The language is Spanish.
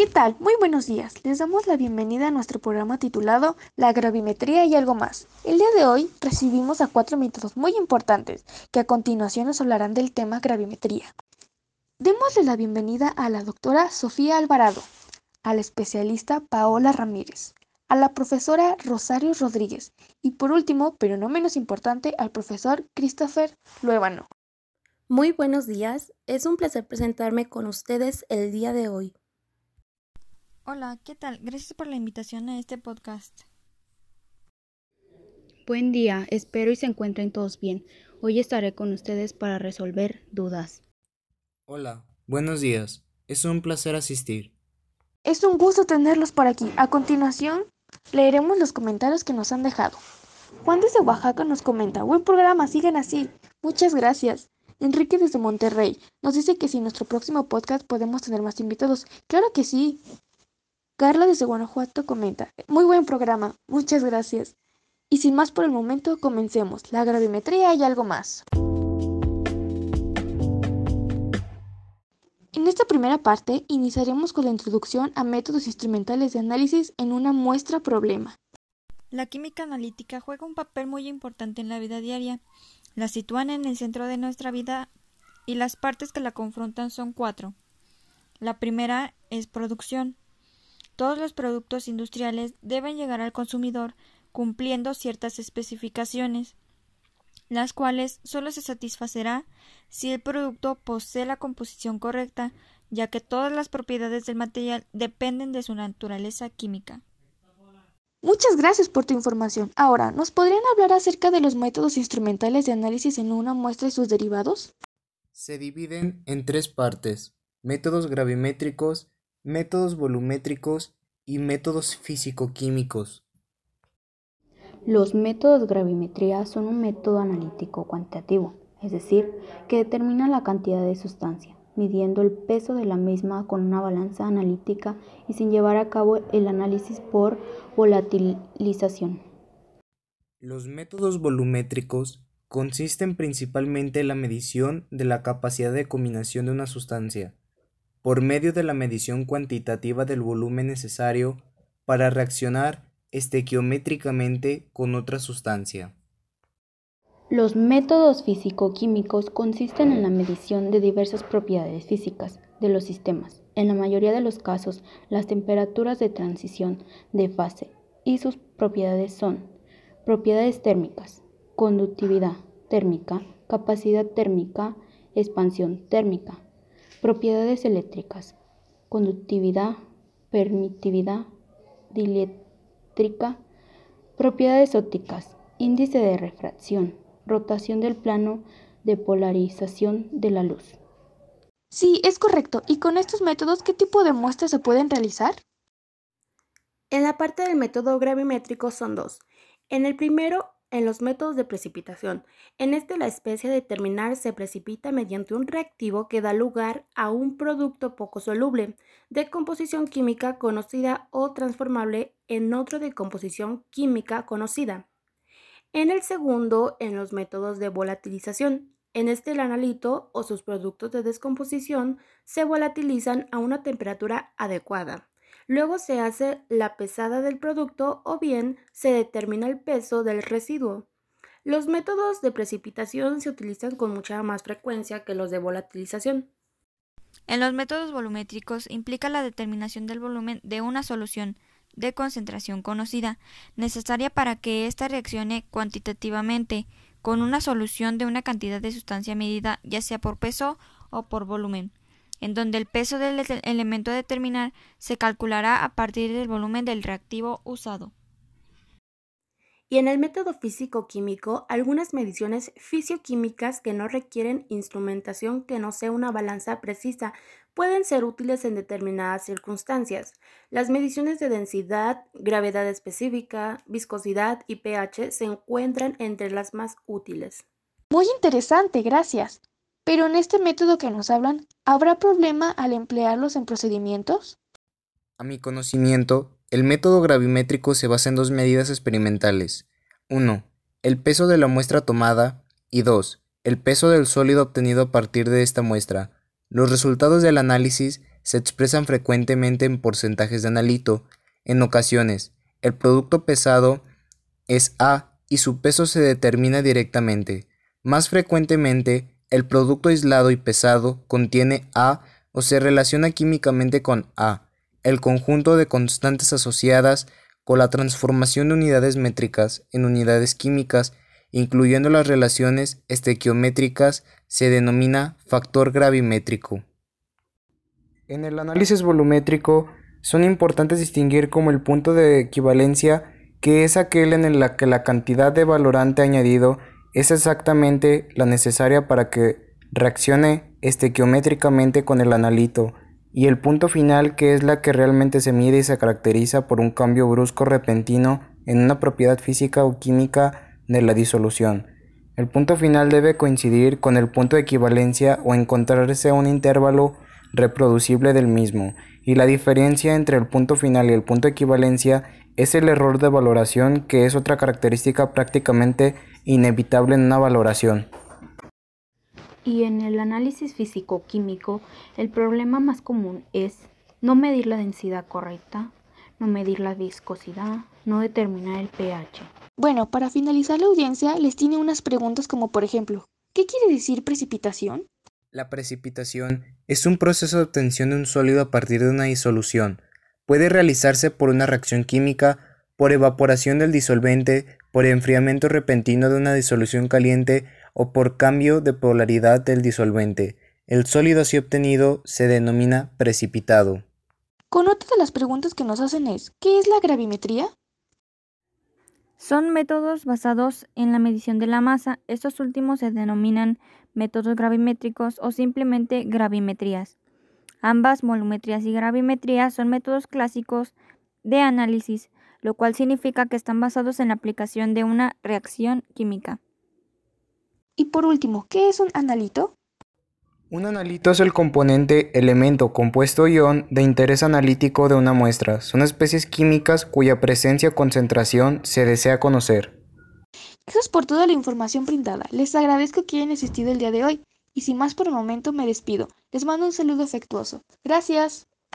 ¿Qué tal? Muy buenos días. Les damos la bienvenida a nuestro programa titulado La gravimetría y algo más. El día de hoy recibimos a cuatro métodos muy importantes que a continuación nos hablarán del tema gravimetría. Démosle la bienvenida a la doctora Sofía Alvarado, al especialista Paola Ramírez, a la profesora Rosario Rodríguez y por último, pero no menos importante, al profesor Christopher Luébano. Muy buenos días, es un placer presentarme con ustedes el día de hoy. Hola, ¿qué tal? Gracias por la invitación a este podcast. Buen día, espero y se encuentren todos bien. Hoy estaré con ustedes para resolver dudas. Hola, buenos días. Es un placer asistir. Es un gusto tenerlos por aquí. A continuación, leeremos los comentarios que nos han dejado. Juan desde Oaxaca nos comenta, buen programa, sigan así. Muchas gracias. Enrique desde Monterrey nos dice que si en nuestro próximo podcast podemos tener más invitados. Claro que sí. Carla desde Guanajuato comenta, muy buen programa, muchas gracias. Y sin más por el momento, comencemos. La gravimetría y algo más. En esta primera parte iniciaremos con la introducción a métodos instrumentales de análisis en una muestra problema. La química analítica juega un papel muy importante en la vida diaria. La sitúan en el centro de nuestra vida y las partes que la confrontan son cuatro. La primera es producción. Todos los productos industriales deben llegar al consumidor cumpliendo ciertas especificaciones, las cuales solo se satisfacerá si el producto posee la composición correcta, ya que todas las propiedades del material dependen de su naturaleza química. Muchas gracias por tu información. Ahora, ¿nos podrían hablar acerca de los métodos instrumentales de análisis en una muestra y sus derivados? Se dividen en tres partes, métodos gravimétricos, métodos volumétricos y métodos físico-químicos. Los métodos gravimetría son un método analítico cuantitativo, es decir, que determina la cantidad de sustancia, midiendo el peso de la misma con una balanza analítica y sin llevar a cabo el análisis por volatilización. Los métodos volumétricos consisten principalmente en la medición de la capacidad de combinación de una sustancia, por medio de la medición cuantitativa del volumen necesario para reaccionar estequiométricamente con otra sustancia. Los métodos físico-químicos consisten en la medición de diversas propiedades físicas de los sistemas, en la mayoría de los casos las temperaturas de transición de fase y sus propiedades son propiedades térmicas, conductividad térmica, capacidad térmica, expansión térmica, Propiedades eléctricas. Conductividad, permitividad, dieléctrica. Propiedades ópticas. Índice de refracción. Rotación del plano de polarización de la luz. Sí, es correcto. ¿Y con estos métodos qué tipo de muestras se pueden realizar? En la parte del método gravimétrico son dos. En el primero en los métodos de precipitación. En este la especie a determinar se precipita mediante un reactivo que da lugar a un producto poco soluble de composición química conocida o transformable en otro de composición química conocida. En el segundo, en los métodos de volatilización. En este el analito o sus productos de descomposición se volatilizan a una temperatura adecuada. Luego se hace la pesada del producto o bien se determina el peso del residuo. Los métodos de precipitación se utilizan con mucha más frecuencia que los de volatilización. En los métodos volumétricos implica la determinación del volumen de una solución de concentración conocida, necesaria para que ésta reaccione cuantitativamente con una solución de una cantidad de sustancia medida ya sea por peso o por volumen en donde el peso del elemento a determinar se calculará a partir del volumen del reactivo usado. Y en el método físico-químico, algunas mediciones fisioquímicas que no requieren instrumentación que no sea una balanza precisa pueden ser útiles en determinadas circunstancias. Las mediciones de densidad, gravedad específica, viscosidad y pH se encuentran entre las más útiles. Muy interesante, gracias. Pero en este método que nos hablan, ¿habrá problema al emplearlos en procedimientos? A mi conocimiento, el método gravimétrico se basa en dos medidas experimentales. 1. El peso de la muestra tomada y 2. El peso del sólido obtenido a partir de esta muestra. Los resultados del análisis se expresan frecuentemente en porcentajes de analito. En ocasiones, el producto pesado es A y su peso se determina directamente. Más frecuentemente, el producto aislado y pesado contiene A o se relaciona químicamente con A, el conjunto de constantes asociadas con la transformación de unidades métricas en unidades químicas, incluyendo las relaciones estequiométricas, se denomina factor gravimétrico. En el análisis volumétrico son importantes distinguir como el punto de equivalencia que es aquel en el que la cantidad de valorante añadido es exactamente la necesaria para que reaccione estequiométricamente con el analito, y el punto final que es la que realmente se mide y se caracteriza por un cambio brusco repentino en una propiedad física o química de la disolución. El punto final debe coincidir con el punto de equivalencia o encontrarse un intervalo reproducible del mismo, y la diferencia entre el punto final y el punto de equivalencia es el error de valoración que es otra característica prácticamente inevitable en una valoración. Y en el análisis físico-químico, el problema más común es no medir la densidad correcta, no medir la viscosidad, no determinar el pH. Bueno, para finalizar la audiencia les tiene unas preguntas como por ejemplo, ¿qué quiere decir precipitación? La precipitación es un proceso de obtención de un sólido a partir de una disolución. Puede realizarse por una reacción química, por evaporación del disolvente, por enfriamiento repentino de una disolución caliente o por cambio de polaridad del disolvente. El sólido así obtenido se denomina precipitado. Con otra de las preguntas que nos hacen es, ¿qué es la gravimetría? Son métodos basados en la medición de la masa. Estos últimos se denominan métodos gravimétricos o simplemente gravimetrías. Ambas, volumetrías y gravimetría, son métodos clásicos de análisis, lo cual significa que están basados en la aplicación de una reacción química. Y por último, ¿qué es un analito? Un analito es el componente, elemento, compuesto ion de interés analítico de una muestra. Son especies químicas cuya presencia o concentración se desea conocer. Gracias por toda la información brindada. Les agradezco que hayan asistido el día de hoy. Y sin más por el momento me despido. Les mando un saludo afectuoso. Gracias.